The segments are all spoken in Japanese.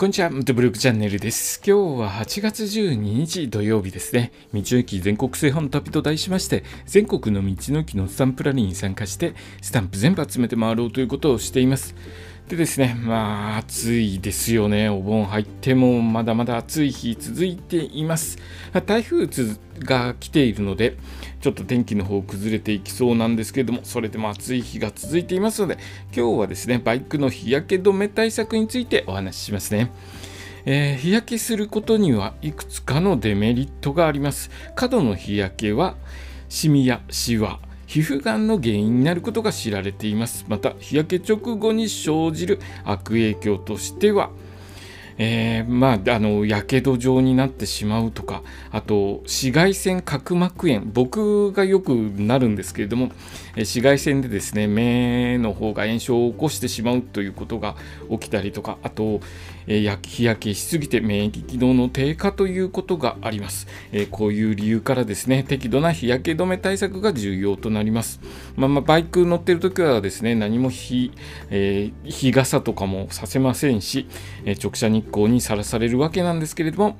こんにちは、ムトブログチャンネルです。今日は8月12日土曜日ですね。道の駅全国製本旅と題しまして、全国の道の駅のスタンプラリーに参加して、スタンプ全部集めて回ろうということをしています。でですね、まあ暑いですよね。お盆入ってもまだまだ暑い日続いています。台風が来ているので、ちょっと天気の方崩れていきそうなんですけれども、それでも暑い日が続いていますので、今日はですね、バイクの日焼け止め対策についてお話ししますね。えー、日焼けすることにはいくつかのデメリットがあります。過度の日焼けは、シミやシワ、皮膚がんの原因になることが知られています。また、日焼け直後に生じる悪影響としては、えー、まあ、あの、やけど状になってしまうとか、あと、紫外線角膜炎、僕がよくなるんですけれども、え紫外線でですね、目の方が炎症を起こしてしまうということが起きたりとか、あと、えー、日焼けしすぎて免疫機能の低下ということがあります、えー、こういう理由からですね、適度な日焼け止め対策が重要となります。まあ、まあ、バイク乗ってるときはですね、何も日、えー、日傘とかもさせませんし、え直射日光にさらされるわけなんですけれども、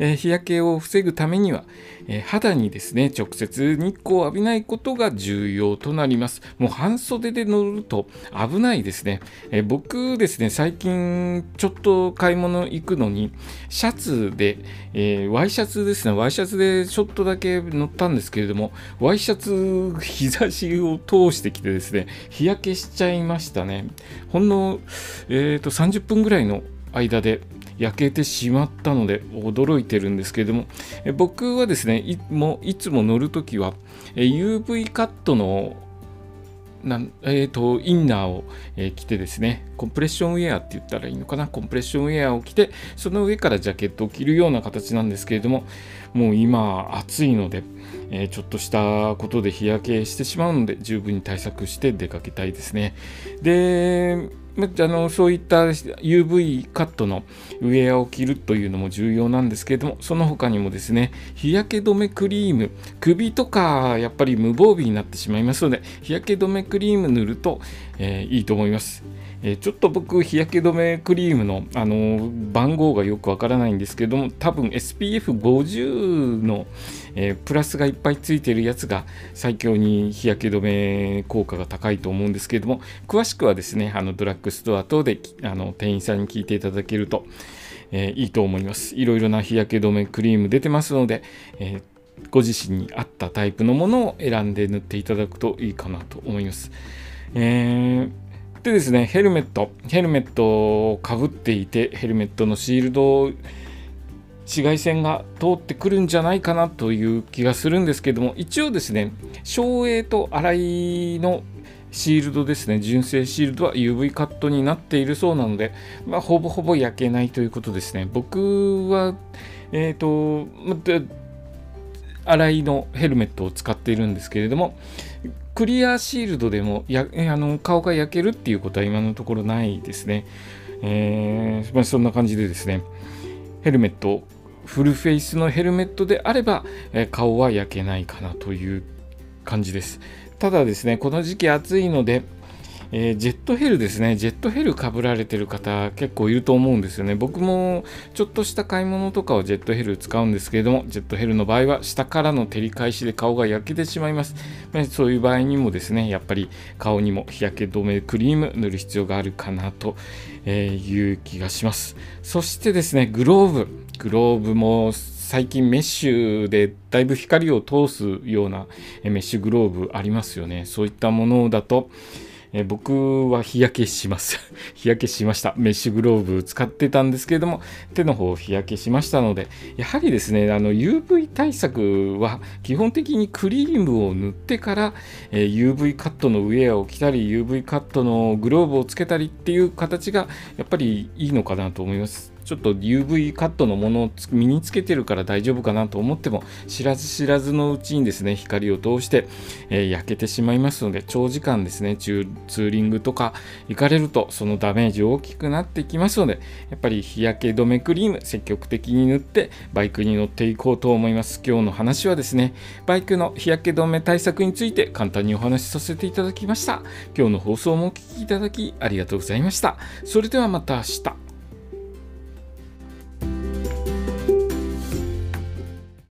え日焼けを防ぐためには、え肌にですね、直接日光を浴びないことが重要となります。もう半袖で乗ると危ないですね。え僕ですね、最近ちょっと買い物行くのに、シャツで、え、ワイシャツですね、ワイシャツでちょっとだけ乗ったんですけれども、ワイシャツ、日差しを通してきてですね、日焼けしちゃいましたね。ほんの、えーと、30分ぐらいの間で焼けてしまったので驚いてるんですけれども僕はですねいもいつも乗るときは UV カットのなんえーと、インナーを、えー、着てですね、コンプレッションウェアって言ったらいいのかな、コンプレッションウェアを着て、その上からジャケットを着るような形なんですけれども、もう今暑いので、えー、ちょっとしたことで日焼けしてしまうので、十分に対策して出かけたいですね。で、あのそういった UV カットのウェアを着るというのも重要なんですけれども、その他にもですね、日焼け止めクリーム、首とかやっぱり無防備になってしまいますので、日焼け止めクリーム塗ると、えー、いいと思います。えー、ちょっと僕、日焼け止めクリームの、あのー、番号がよくわからないんですけども、多分 SPF50 の、えー、プラスがいっぱいついてるやつが最強に日焼け止め効果が高いと思うんですけども、詳しくはですね、あのドラッグストア等であの店員さんに聞いていただけると、え、いいと思います。いろいろな日焼け止めクリーム出てますので、えーご自身に合ったタイプのものを選んで塗っていただくといいかなと思います。えー、でですね、ヘルメット、ヘルメットをかぶっていて、ヘルメットのシールド紫外線が通ってくるんじゃないかなという気がするんですけども、一応ですね、照英と洗いのシールドですね、純正シールドは UV カットになっているそうなので、まあ、ほぼほぼ焼けないということですね。僕は、えっ、ー、と、洗いのヘルメットを使っているんですけれども、クリアシールドでもやあの顔が焼けるっていうことは今のところないですね。えーまあ、そんな感じでですね、ヘルメット、フルフェイスのヘルメットであれば、えー、顔は焼けないかなという感じです。ただですね、この時期暑いので、えー、ジェットヘルですね。ジェットヘルかぶられてる方結構いると思うんですよね。僕もちょっとした買い物とかはジェットヘル使うんですけれども、ジェットヘルの場合は下からの照り返しで顔が焼けてしまいます。まあ、そういう場合にもですね、やっぱり顔にも日焼け止めクリーム塗る必要があるかなという気がします。そしてですね、グローブ。グローブも最近メッシュでだいぶ光を通すようなメッシュグローブありますよね。そういったものだと、え僕は日焼けします。日焼けしました。メッシュグローブ使ってたんですけれども、手の方日焼けしましたので、やはりですね、あの UV 対策は基本的にクリームを塗ってから、え UV カットのウェアを着たり、UV カットのグローブをつけたりっていう形がやっぱりいいのかなと思います。ちょっと UV カットのものを身につけてるから大丈夫かなと思っても知らず知らずのうちにですね光を通して、えー、焼けてしまいますので長時間ですねツーリングとか行かれるとそのダメージ大きくなってきますのでやっぱり日焼け止めクリーム積極的に塗ってバイクに乗っていこうと思います。今日の話はですねバイクの日焼け止め対策について簡単にお話しさせていただきました。今日の放送もお聴きいただきありがとうございました。それではまた明日。